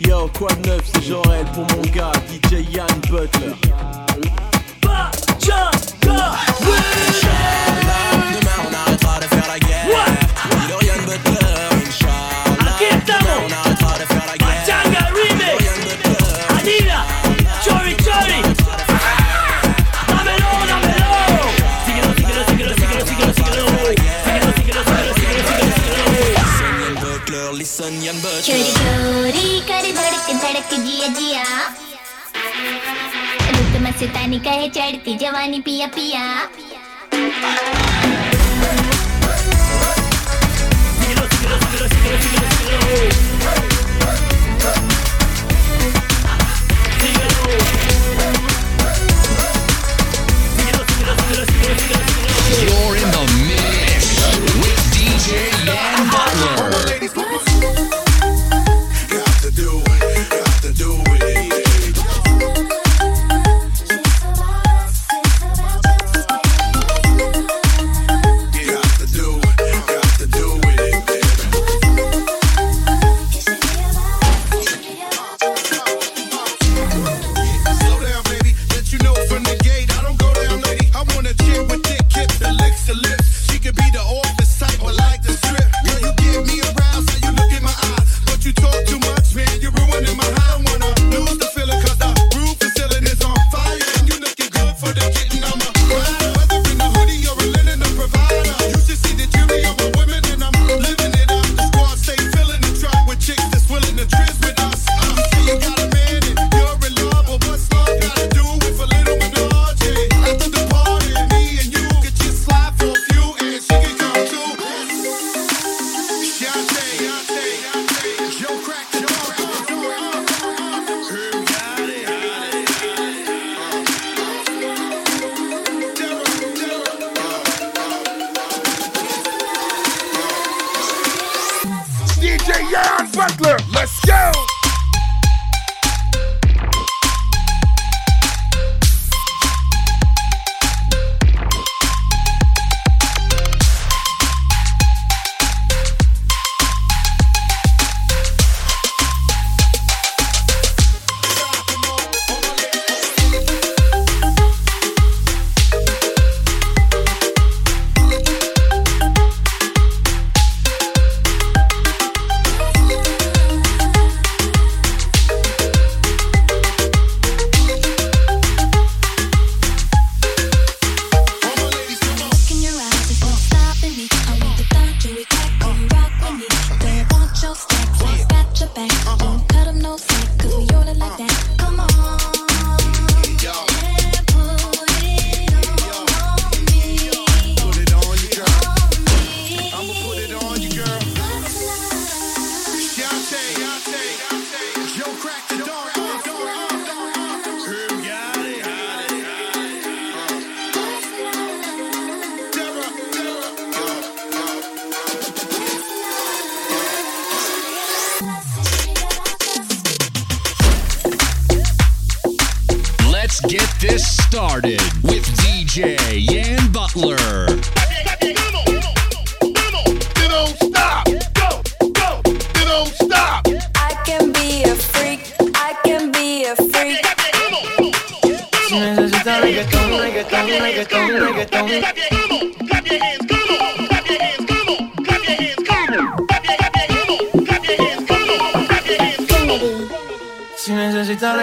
Yo, quoi de neuf, c'est genre Jorel pour mon gars, DJ Yann Butler. मासुतानी कहे चढ़ती जवानी पिया पिया You're in the mix with DJ Yan Butler.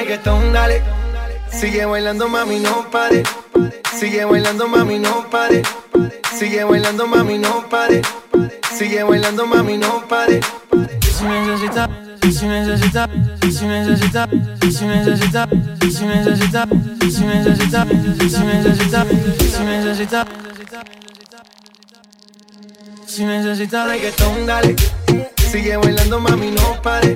reggaetón, dale. Sigue bailando, mami, no pare. Sigue bailando, mami, no pare. Sigue bailando, mami, no pare. Sigue bailando, mami, no pare. Si necesita, si necesita, si necesita, si necesita, si necesita, si necesita, si necesita, si necesita. Si necesita reggaetón, dale. Sigue bailando, mami, no pare.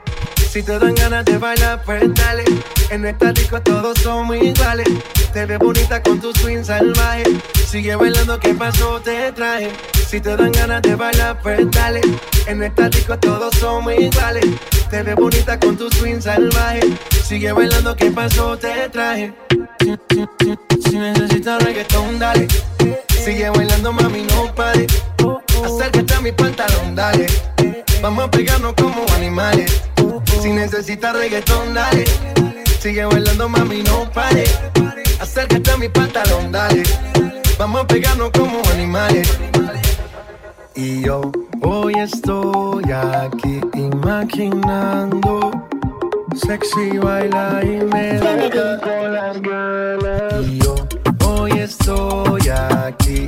Si te dan ganas de bailar, pues dale. En esta disco todos somos iguales. Te ves bonita con tu swing salvaje. Sigue bailando, ¿qué pasó? Te traje. Si te dan ganas de bailar, pues dale. En esta disco todos somos iguales. Te ves bonita con tu swing salvaje. Sigue bailando, ¿qué pasó? Te traje. Si, si, si, si necesitas reggaetón, dale. Sigue bailando, mami, no pare. Acércate a mi pantalón, dale. Vamos a pegarnos como animales. Si necesitas reggaetón, dale. Sigue bailando, mami, no pare. Acércate a mi pantalón, dale. Vamos a pegarnos como animales. Y yo hoy estoy aquí imaginando. Sexy baila y me con las ganas. Y yo hoy estoy aquí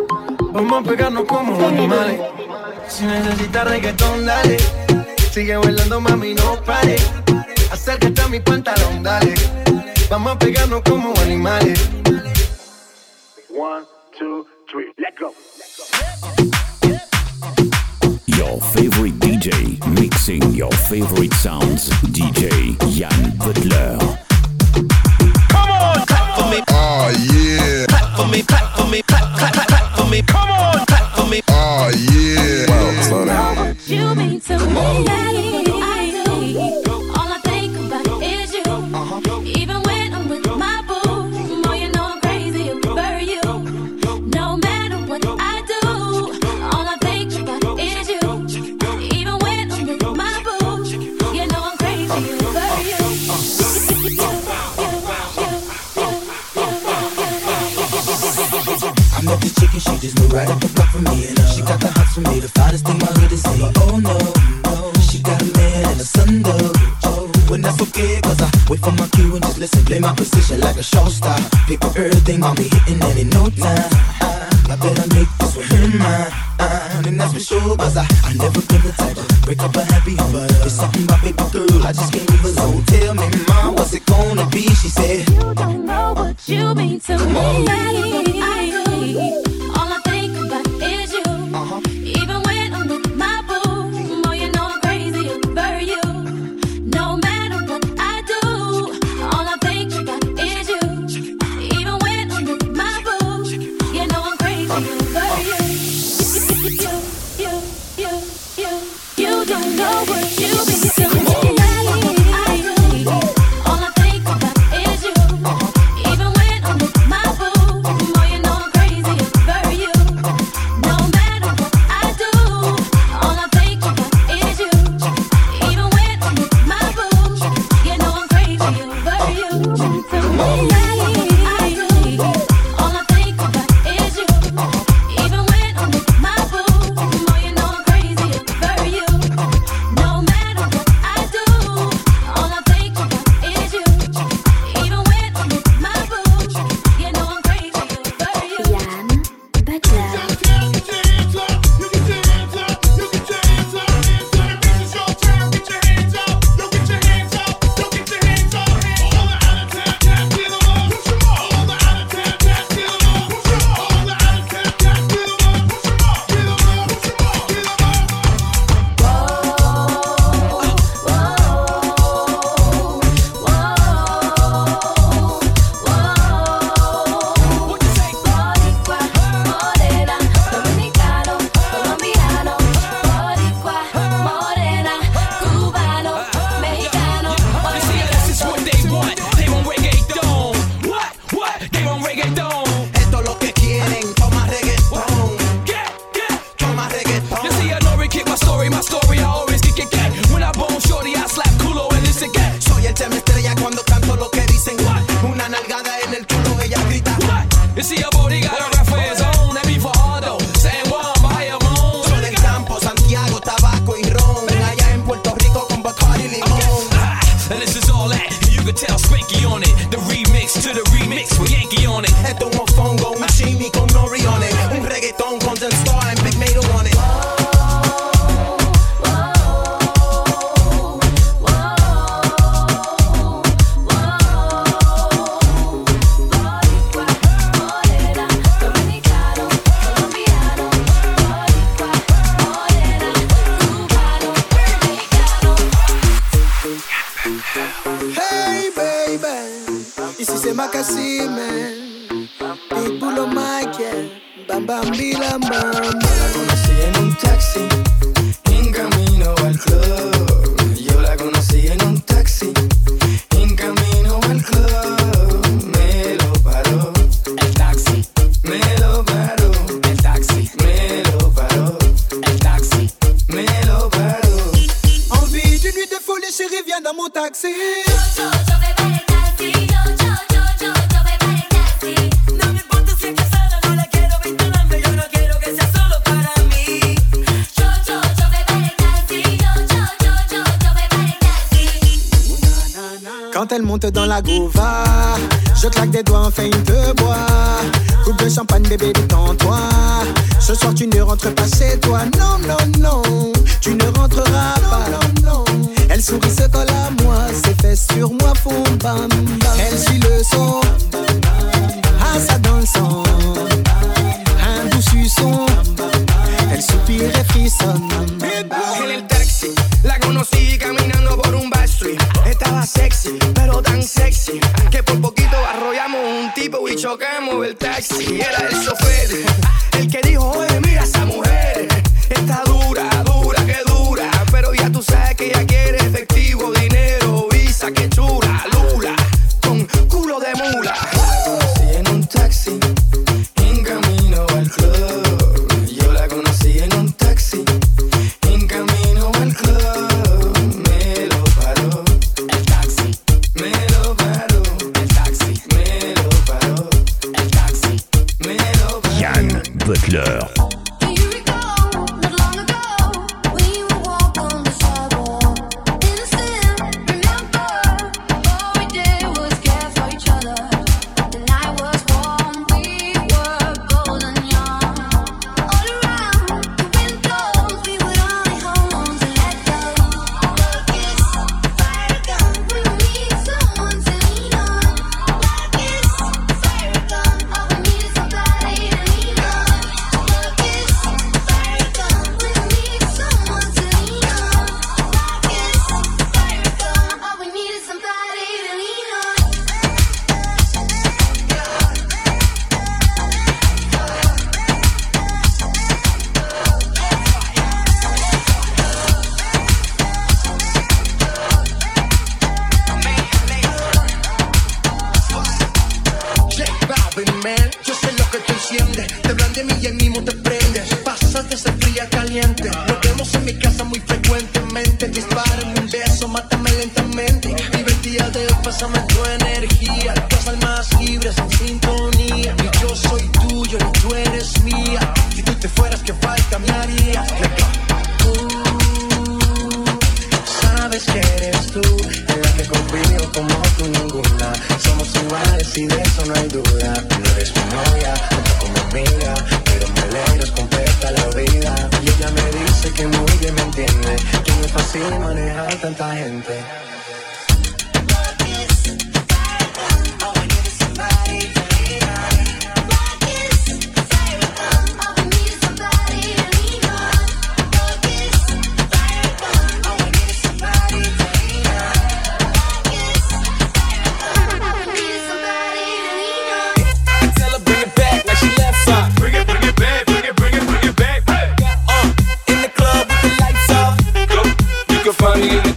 Vamos a pegarnos como animales. Si necesitas reggaetón, dale. Sigue bailando, mami, no pare. Acércate a mi pantalón, dale. Vamos a pegarnos como animales. One, two, three, let go. Your favorite DJ mixing your favorite sounds. DJ Yann Butler. Come on, clap for me. Oh yeah. Clap for me, clap for me, clap, clap, clap, clap for me. Come on, clap for me. Oh yeah. Well, slow down. You mean to me. I met this chick and she just moved right up the block from me. And she got the hots for me, the finest thing my hood has seen. Oh no, she got a man and a son though. Oh, when that's okay, cause I wait for my cue and just listen. Play my position like a show star. Pick up everything, I'll be hitting it in no time. I better make this one her mine. And that's for sure, cause I, I never been the type to break up a happy home. But it's something about baby girl, I just can't leave alone. Tell me, mom, what's it gonna be? She said, You don't know what you mean to me. All I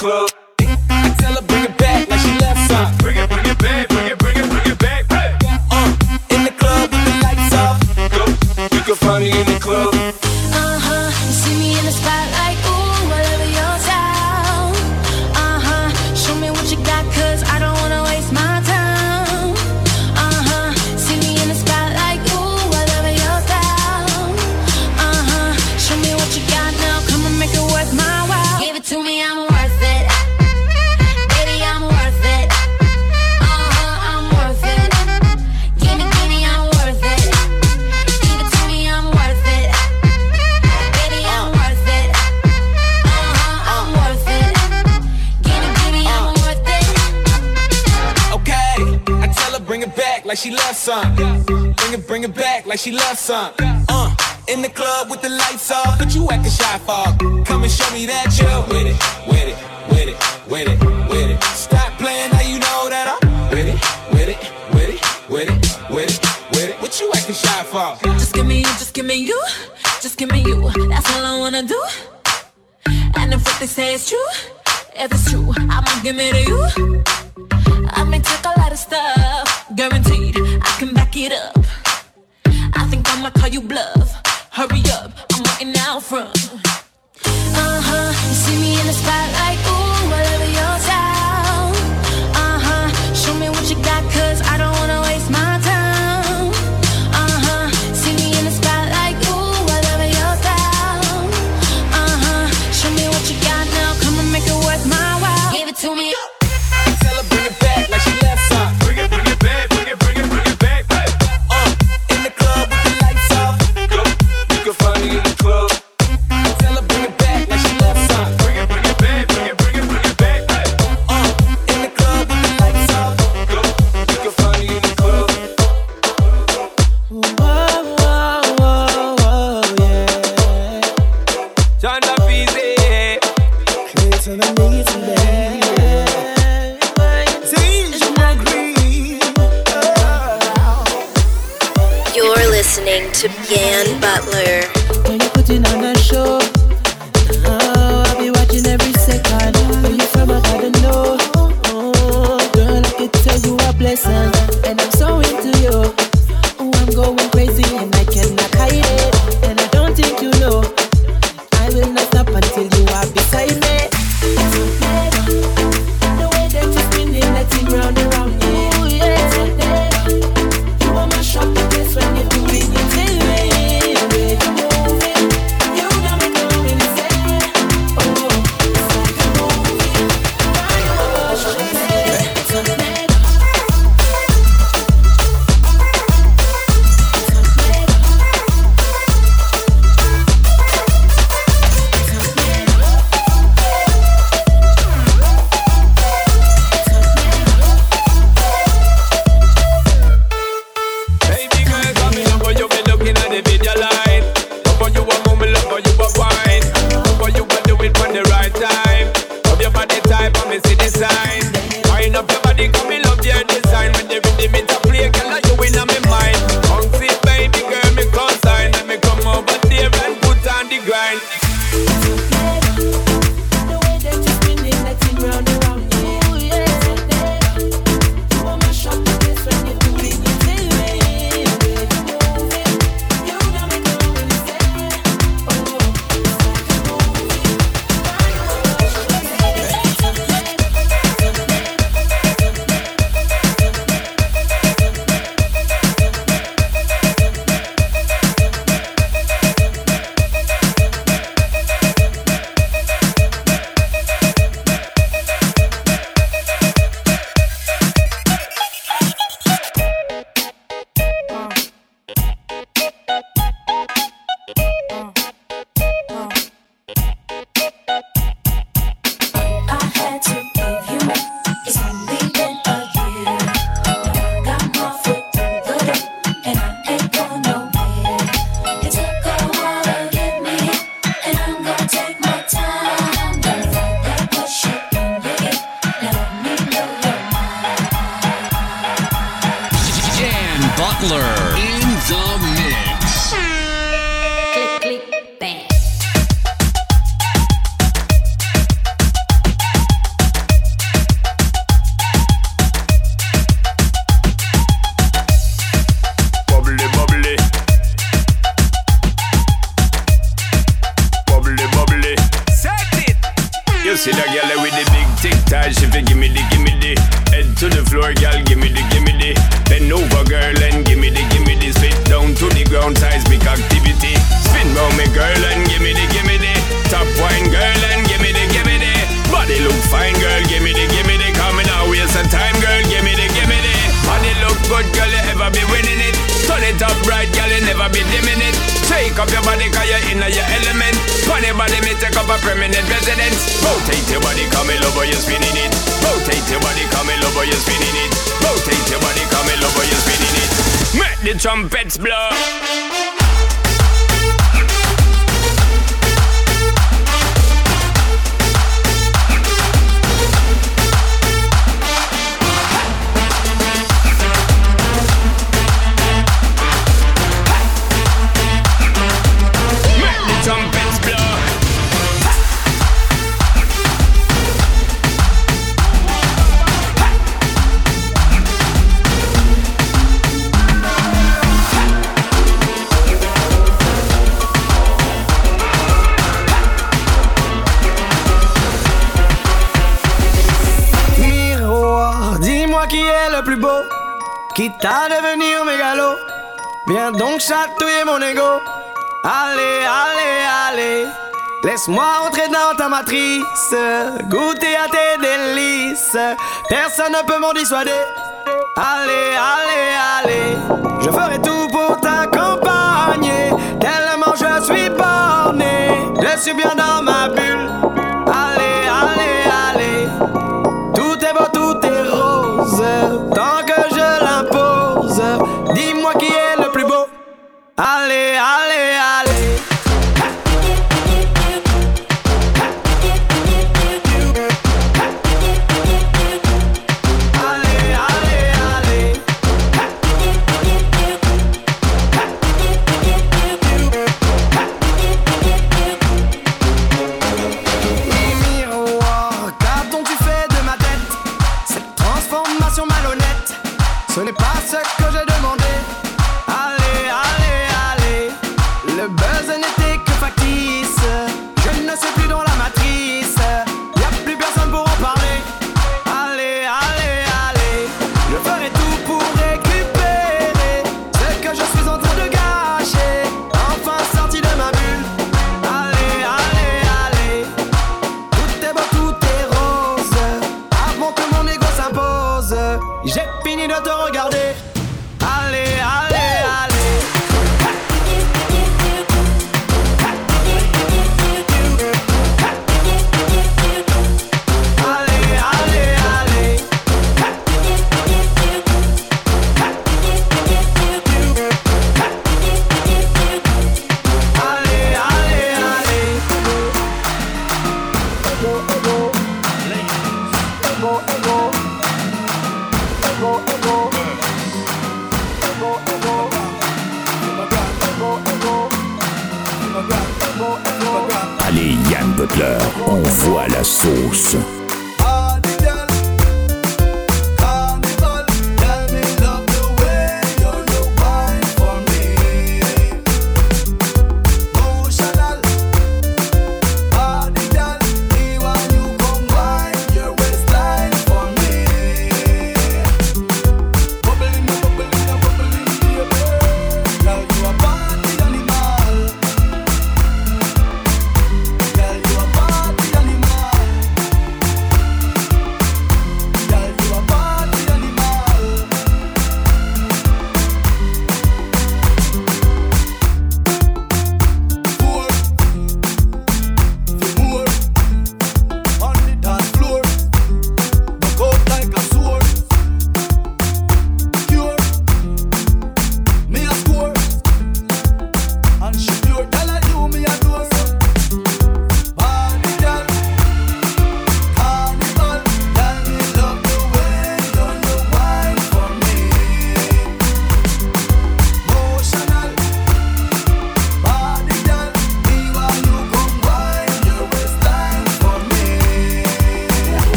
club. she loves some. Uh, in the club with the lights off, but you acting shy fog. Come and show me that you quitte à devenir mégalo. Viens donc chatouiller mon ego. Allez, allez, allez. Laisse-moi entrer dans ta matrice, goûter à tes délices. Personne ne peut m'en dissuader. Allez, allez, allez. Je ferai tout pour t'accompagner. Tellement je suis borné. Je suis bien dans ma bulle.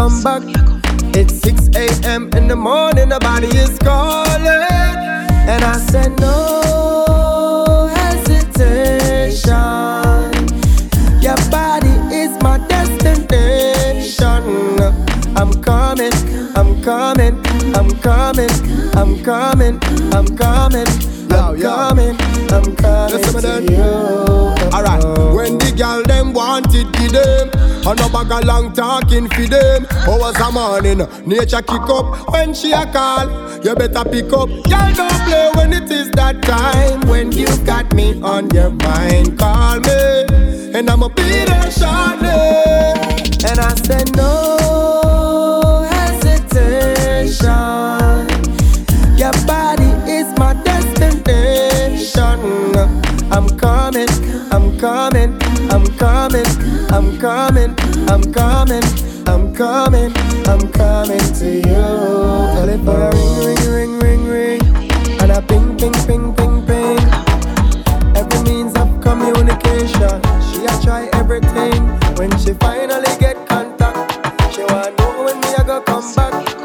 come back. I no bag a long talking for them. Hours a morning, nature kick up when she a call. You better pick up. Y'all don't play when it is that time. When you got me on your mind, call me, and I'ma be there shortly. And I said no. coming to you. Tell it for a ring, ring, ring, ring, ring, and a ping, ping, ping, ping, ping. Every means of communication, she a try everything. When she finally get contact, she wanna know when me a go come back.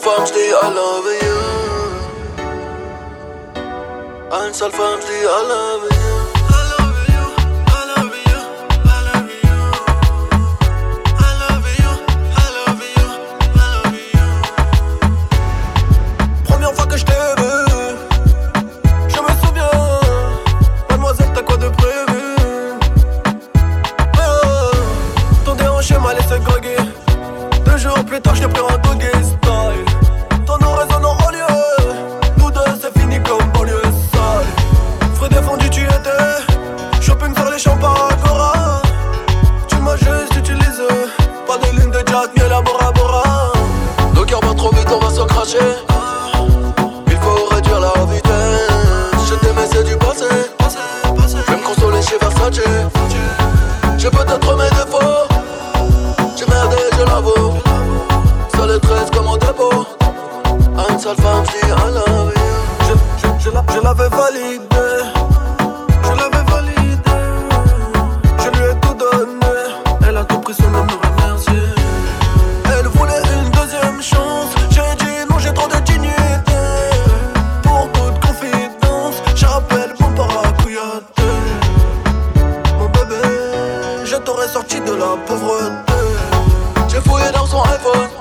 farm stay all over you. Answer farm stay all over you. serais sorti de la pauvreté. J'ai fouillé dans son iPhone.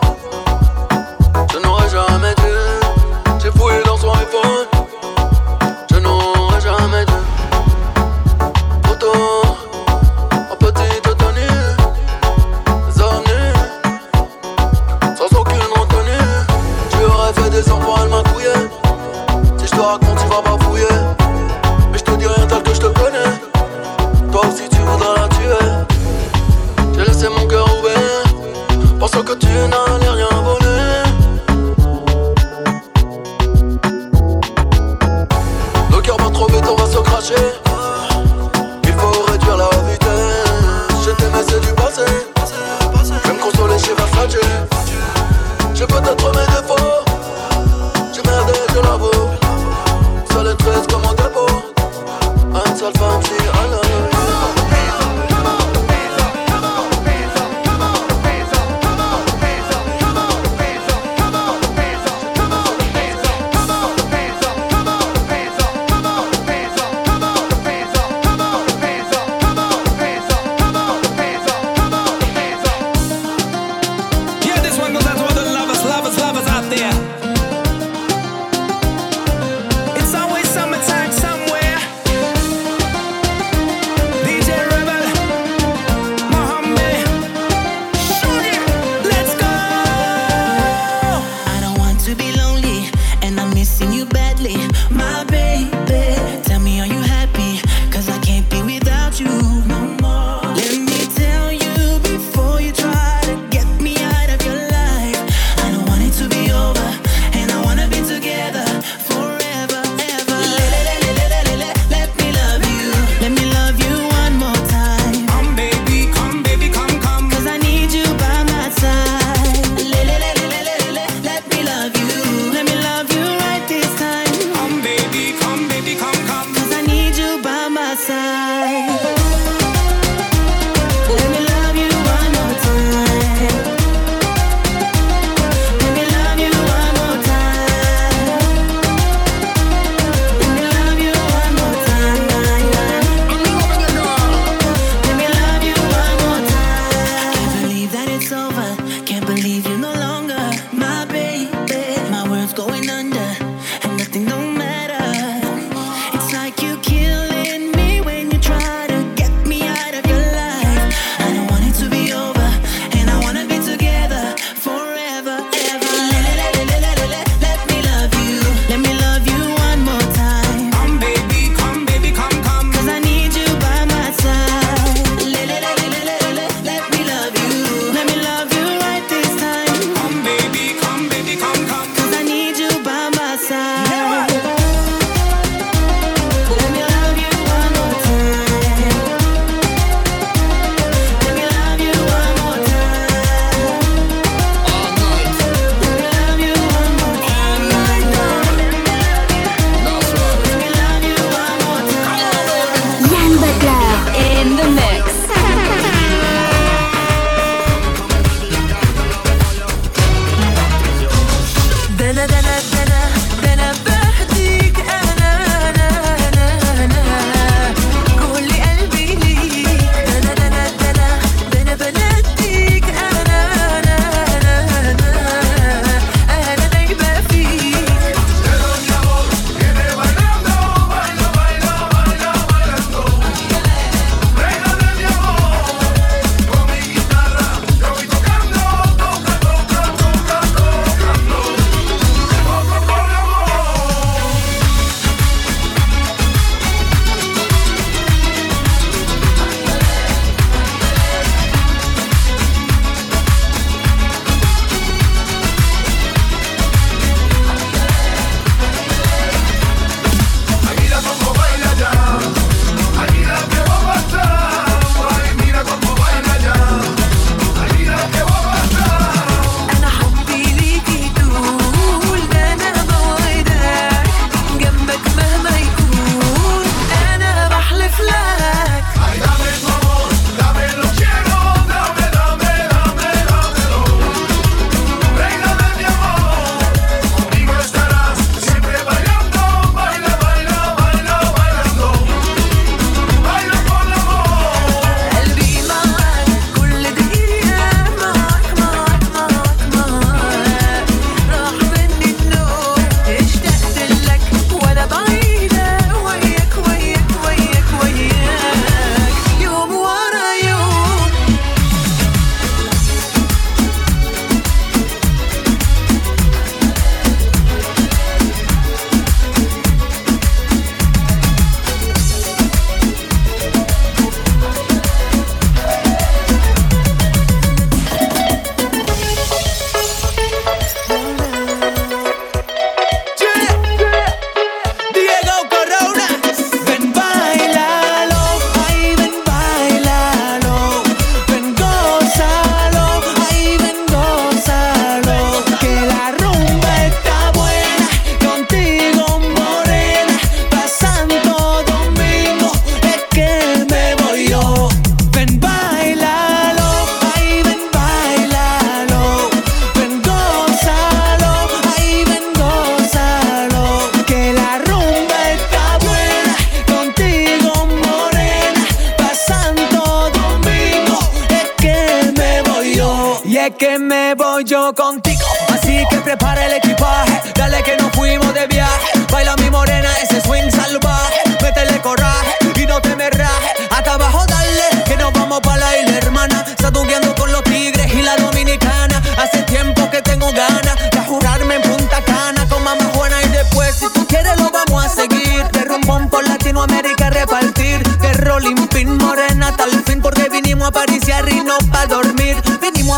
que me voy yo contigo. Así que prepara el equipaje, dale que nos fuimos de viaje. Baila mi morena, ese swing salvaje. Métele coraje y no te me raje. Hasta abajo dale, que nos vamos para la isla hermana. Saduqueando con los tigres y la dominicana. Hace tiempo que tengo ganas de jurarme en Punta Cana con mamá buena Y después, si tú quieres, lo vamos a seguir. De rumbón por Latinoamérica repartir. De Rolling Pin morena hasta fin, porque vinimos a París y a Rino pa' dormir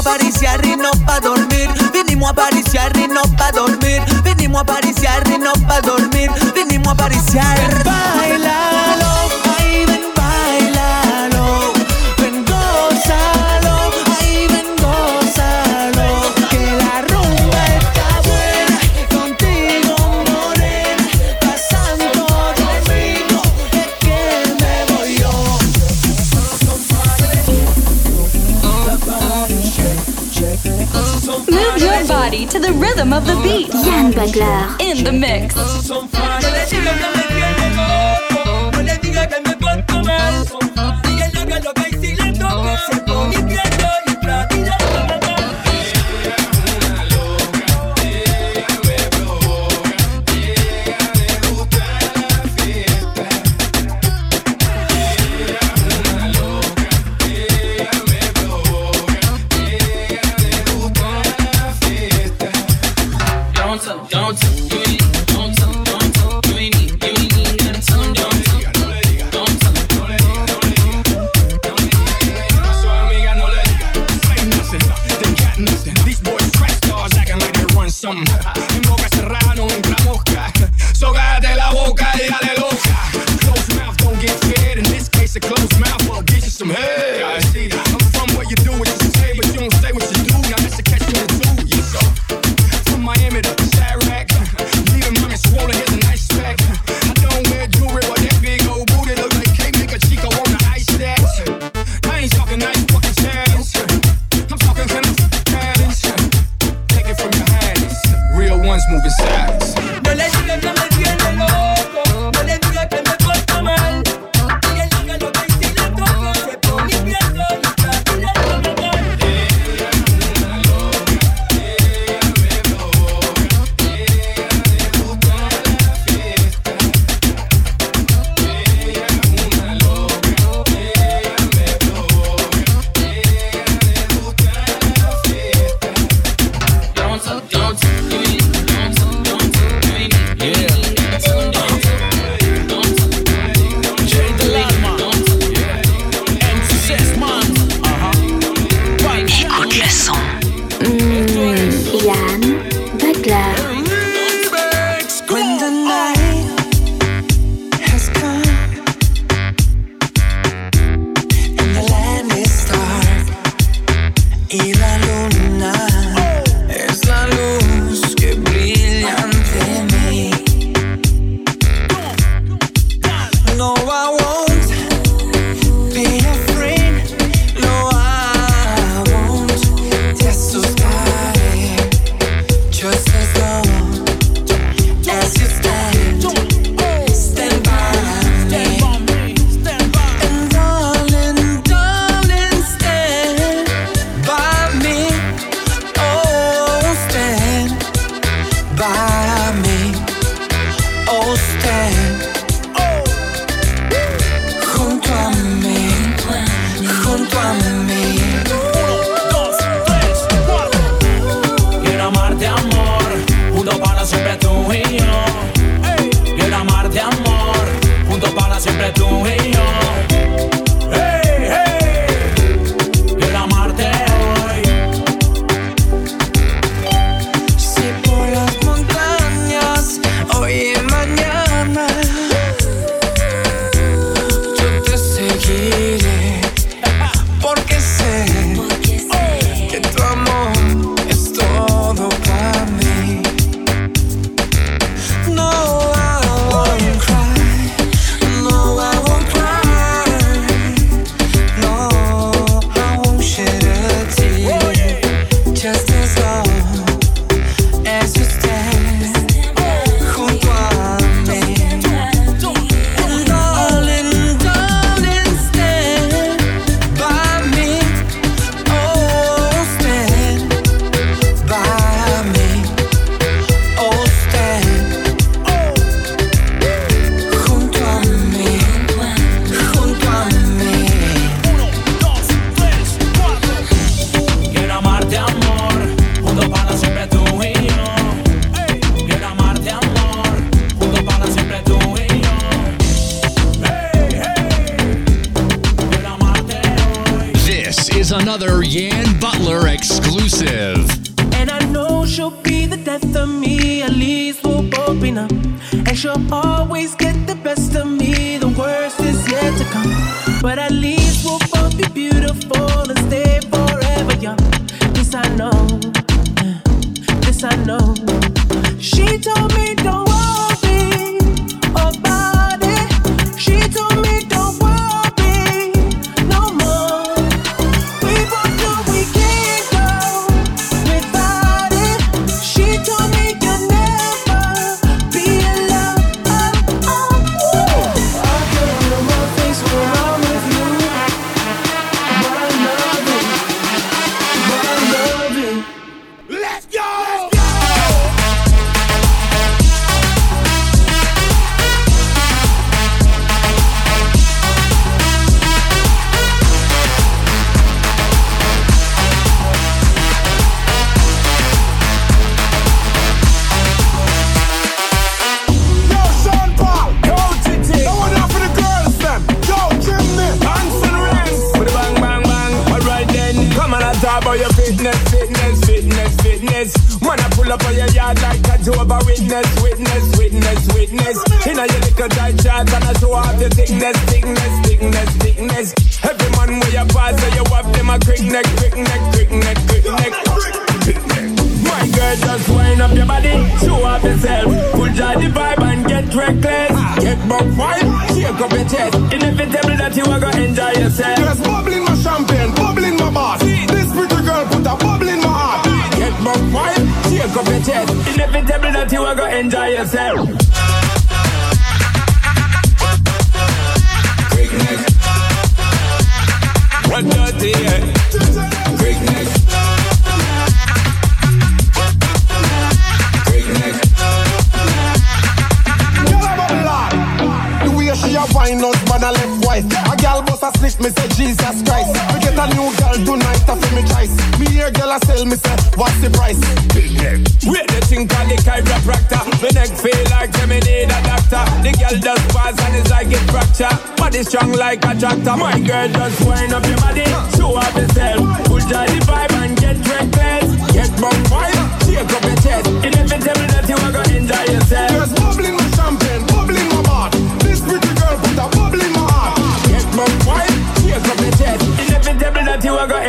a París y a Rino pa' dormir. Vinimos a París y a Rino pa' dormir. Vinimos a París y a Rino pa' dormir. Vinimos a París y a the rhythm of the beat. Yann Bagler. In the mix.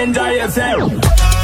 Enjoy yourself.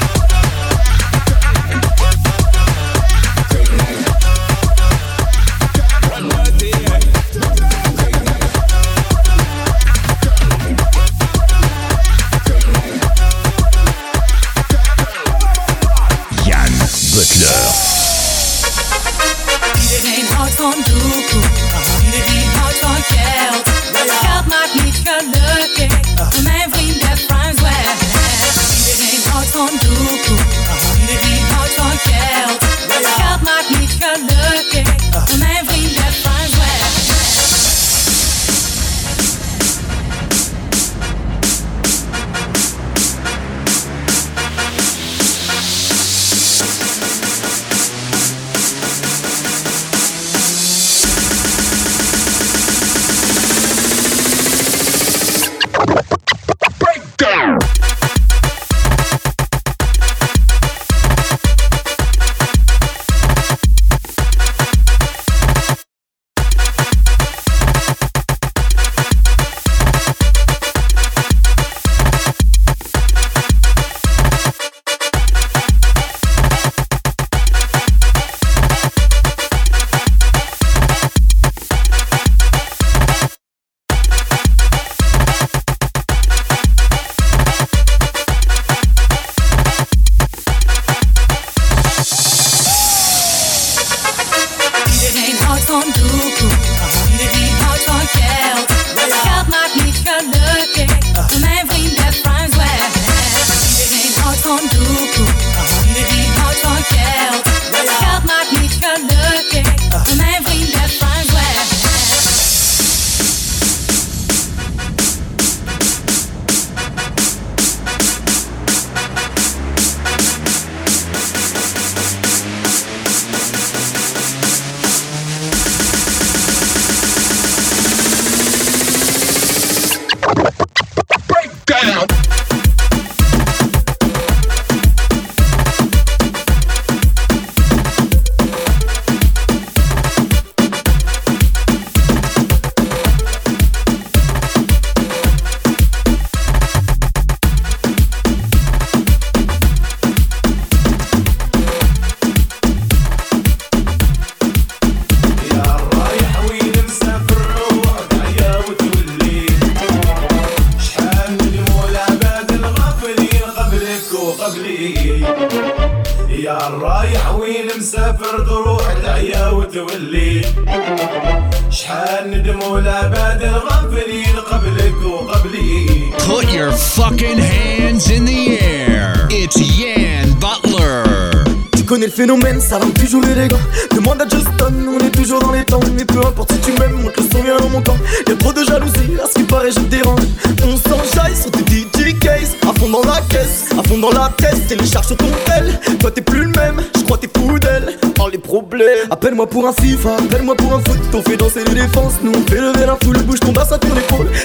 Appelle-moi pour un FIFA, appelle-moi pour un foot. On fait danser les défenses, nous on fait lever la foule. Bouge ton bassin à ton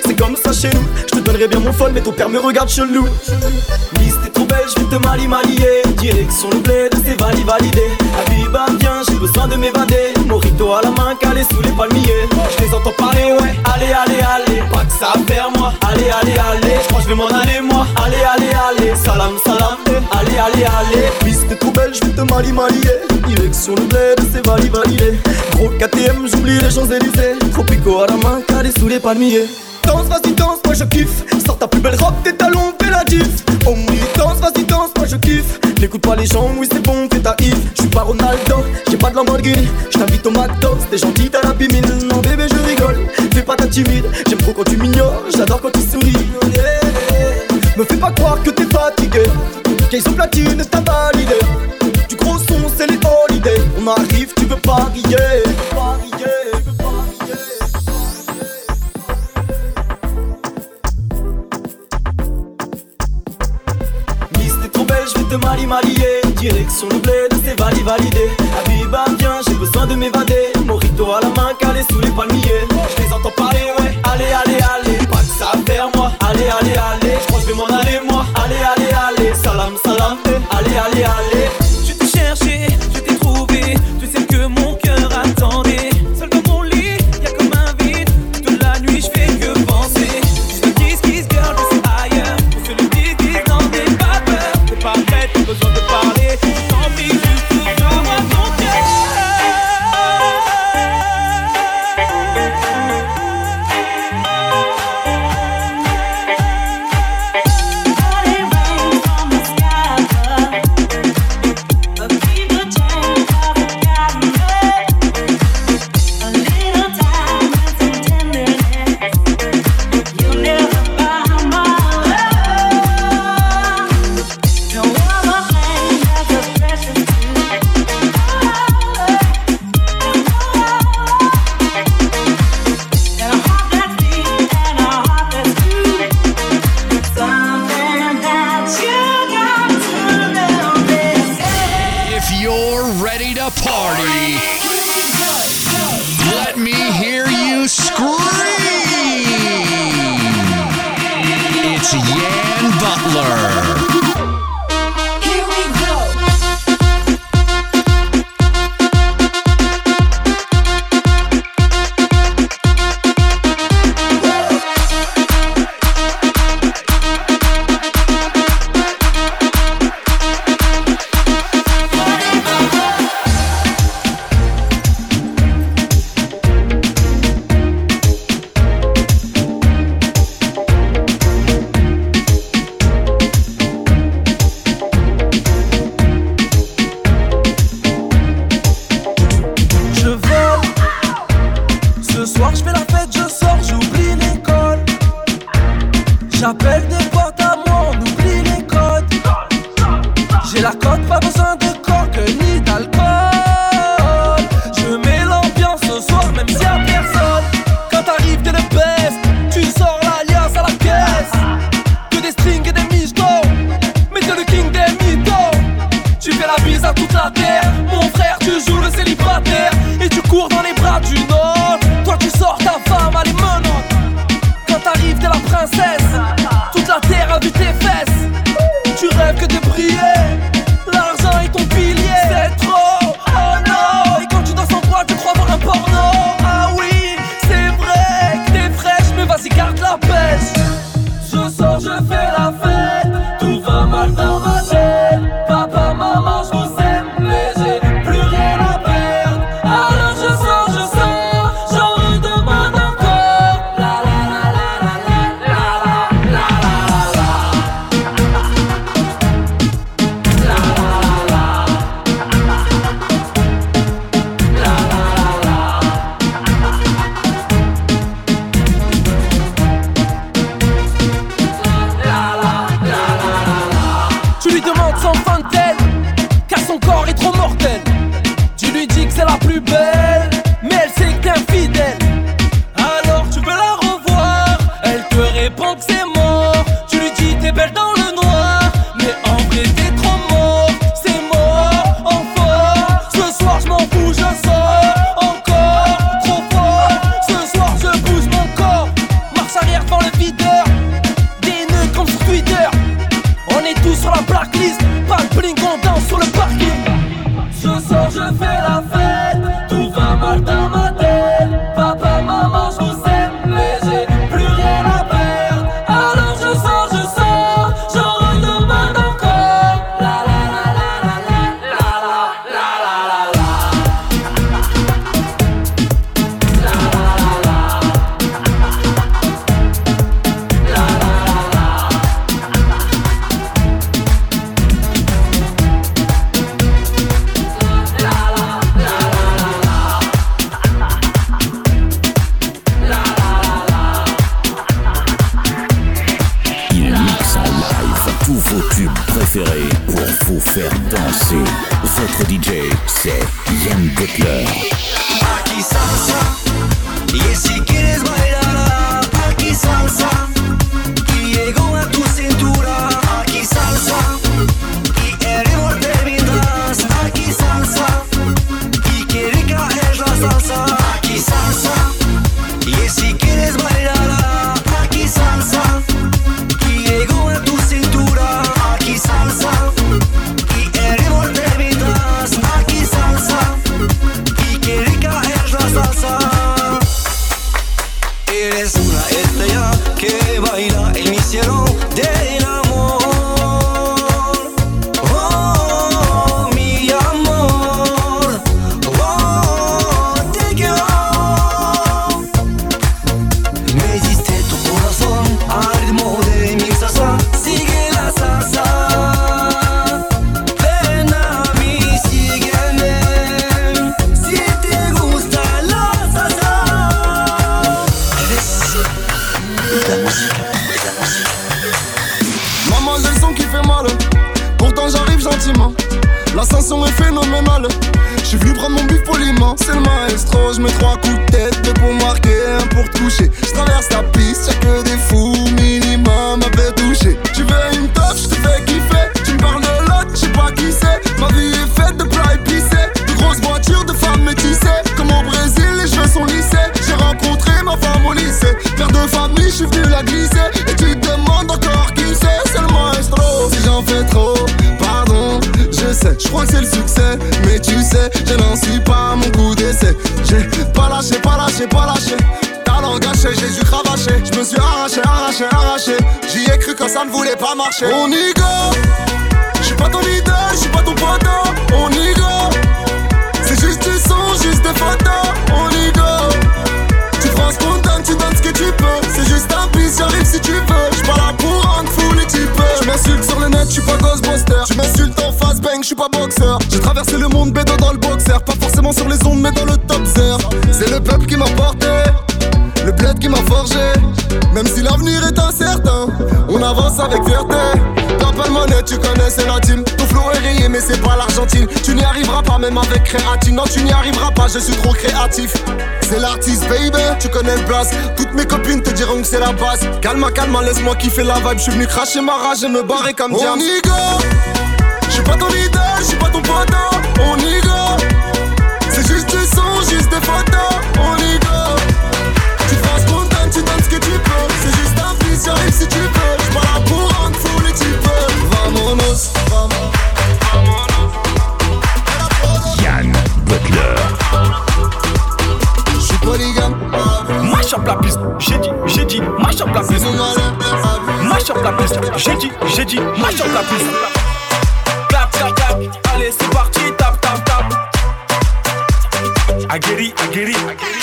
c'est comme ça chez nous. Je te donnerais bien mon phone, mais ton père me regarde chelou. Miss, t'es trop belle, je vais te mali malier. Direction le bled, c'est validé, validé. Habiba, viens, j'ai besoin de m'évader. Morito à la main, calé sous les palmiers. Je les entends parler, ouais. Allez, allez, allez. Pas que ça à faire, moi. Allez, allez, allez. Je crois que je vais m'en aller, moi. Allez, allez, allez. Salam, salam. eh. Allez, allez, allez. Miss, t'es trop belle, je vais te mali malier. Direction le bled, c'est validé, validé. Gros KTM, j'oublie les Champs-Élysées. Tropico à la main, calé sous les palmiers. Danse, vas-y, danse, moi je kiffe. Sors ta plus belle robe, tes talons, fais la diff. Oh oui, danse, vas-y, danse, moi je kiffe. N'écoute pas les gens, oui, c'est bon, fais ta if. J'suis pas Ronaldo, j'ai pas de Lamborghini. J't'invite au McDo, t'es gentil, t'as la bimine. Non, bébé, je rigole, fais pas ta timide. J'aime trop quand tu m'ignores, j'adore quand tu souris. Me fais pas croire que t'es fatigué. Qu'ils ont platine, t'as validé. Du gros son, c'est les holidays. On arrive, tu veux pas rier. Miss, t'es trop belle, je vais te mali malier. Direction le bled, c'est validé, validé. Habiba, viens, j'ai besoin de m'évader. Morito à la main, calé sous les palmiers. Je les entends parler, ouais. Allez, allez, allez. Pas que ça à moi. Allez, allez, allez. Allez, allez, allez. Je j'mets trois coups pas marché. On y avec créatine. Non, tu n'y arriveras pas, je suis trop créatif. C'est l'artiste, baby, tu connais le blast. Toutes mes copines te diront que c'est la base. Calme, calme, laisse-moi kiffer la vibe. Je suis venu cracher ma rage et me barrer comme diable. Je suis pas ton leader, je suis pas ton poteau. j'ai dit, j'ai dit, mash up la piste. Mash up la piste, j'ai dit, j'ai dit, mash up la piste. Clap, clap, clap, allez c'est parti, tap, tap, tap. Aguerri, aguerri, aguerri.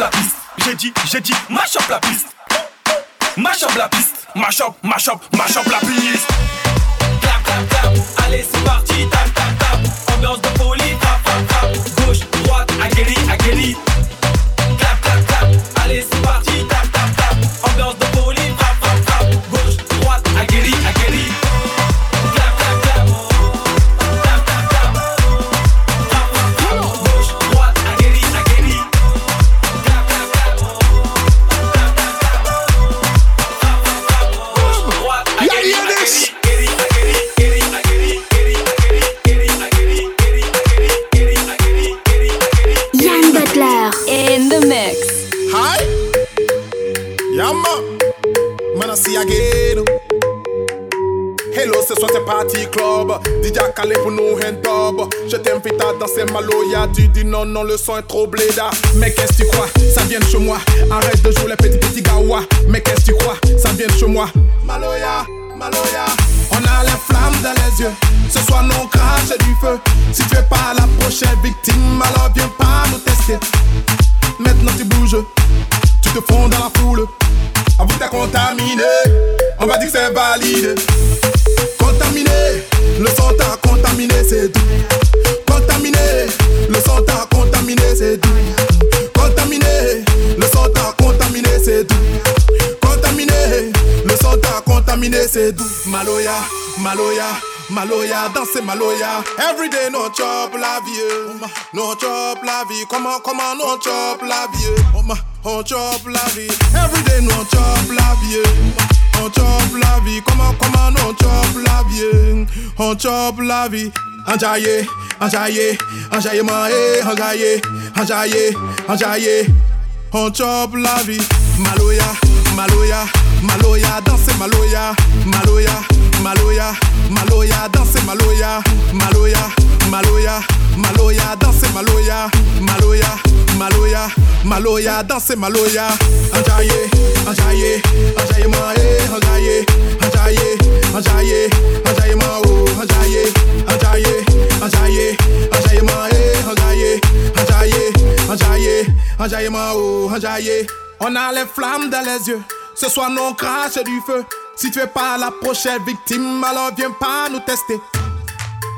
la piste. J'ai dit, j'ai dit, mash up la piste. Mash up la piste. Mash up, mash up, mash up la piste. petit club. DJ calé pour nous un dub. Je t'invite à danser Maloya. Tu dis non, non, le son est trop bléda. Mais qu'est-ce que tu crois? Ça vient de chez moi. Arrête de jouer les petits petits gawa. Mais qu'est-ce que tu crois? Ça vient de chez moi. Maloya, Maloya. On a les flammes dans les yeux. Ce soir, nous crache du feu. Si tu es pas la prochaine victime, alors viens pas nous tester. Maintenant, tu bouges. Tu te fonds dans la foule. Avant que t'as contaminé, on va dire que c'est validé. Contaminé. Le son t'a contaminé, c'est tout. Contaminé. Le t'a contaminé, c'est tout. Contaminé. Le t'a contaminé, c'est tout. Contaminé. Le t'a contaminé, c'est tout. Maloya, Maloya. Maloya, danser Maloya. Everyday no chop la vie. oh ma. No chop la vie. Comment, comment no chop la vie? On chop la vie. Everyday no chop la vie. On chop la vie. Comment, comment no chop la vie. On chop la vie. Enjaillé, enjaillé, maé, enjaillé, enjaillé, enjaillé. On chop la vie. Maloya, Maloya, Maloya, danser Maloya, Maloya, Maloya, Maloya, danser Maloya, Maloya, Maloya, Maloya, danser Maloya, Maloya, Maloya, Maloya, danser Maloya. Enjaillé, enjaillé, enjaillé, maé, enjaillé, enjaillé, enjaillé, enjaillé, mao, enjaillé, enjaillé, enjaillé, enjaillé, maé, enjaillé, enjaillé, enjaillé, enjaillé, mao, enjaillé. On a les flammes dans les yeux. Ce soir, non crache du feu. Si tu es pas la prochaine victime, alors viens pas nous tester.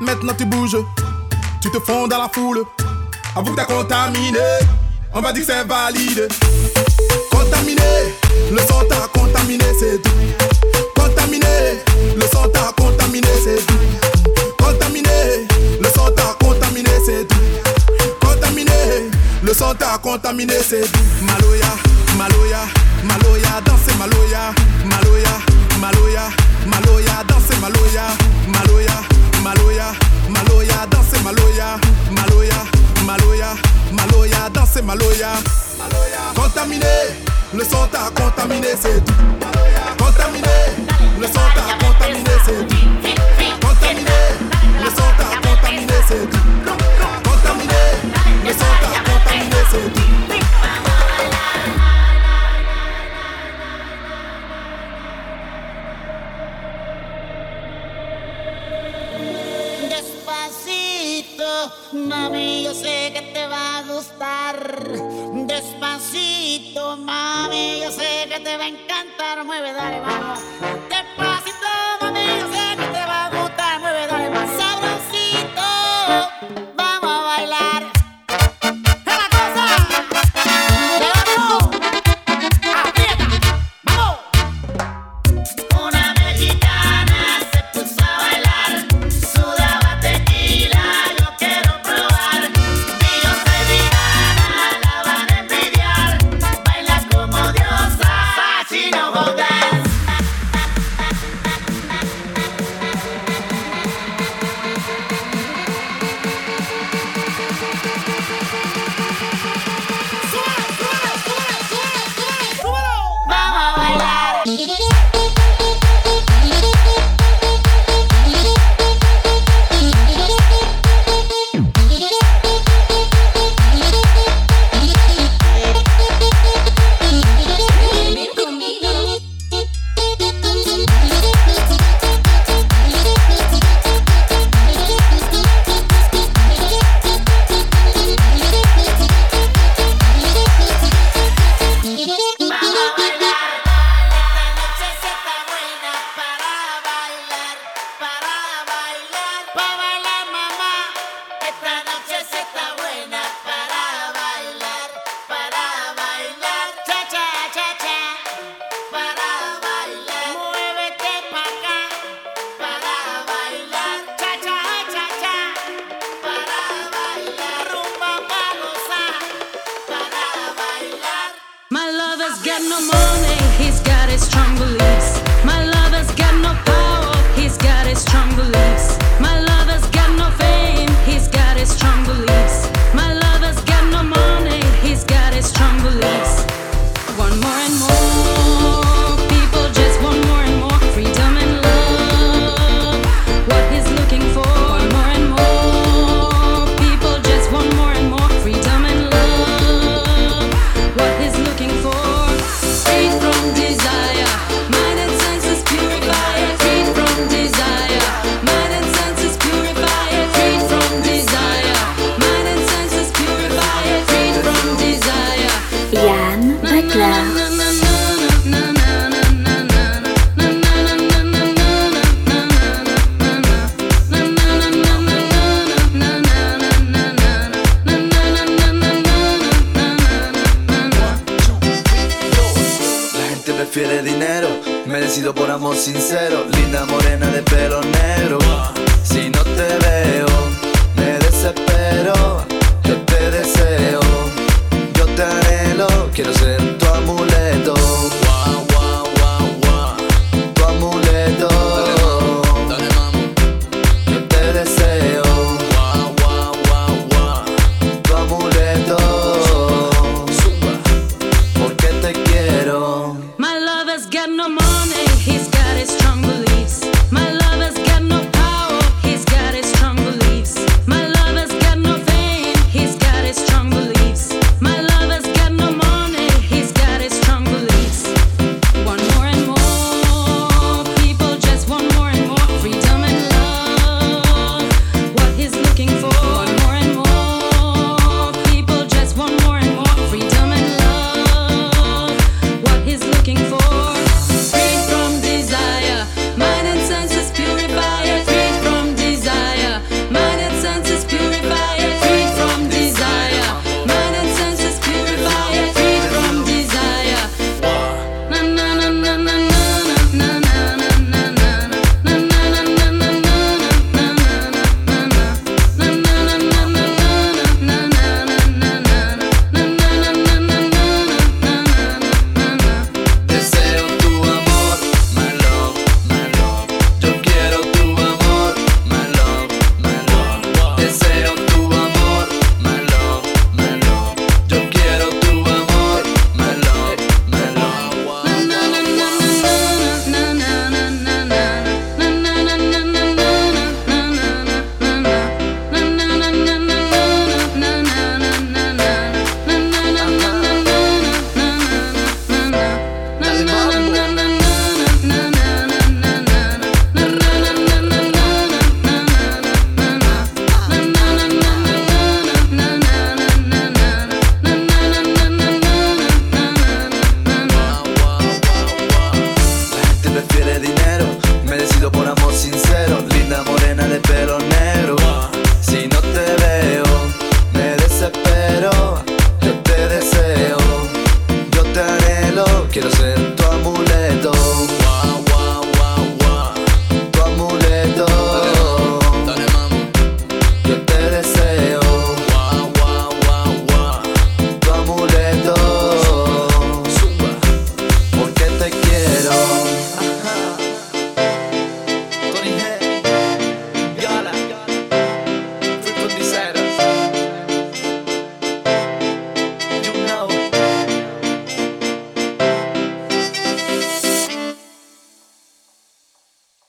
Maintenant tu bouges, tu te fonds dans la foule. Avoue que t'es contaminé. On va dire que c'est valide. Contaminé, le son t'a contaminé, c'est tout. Contaminé, le son t'a contaminé, c'est tout. Le son t'a contaminé, c'est. Maloya, Maloya, Maloya, danser Maloya, Maloya, Maloya, Maloya, danser Maloya, Maloya, Maloya, Maloya, danser Maloya, Maloya, Maloya, Maloya, danser Maloya. Contaminé, le son t'a contaminé, c'est. Contaminé, le son t'a contaminé, c'est. Got no money,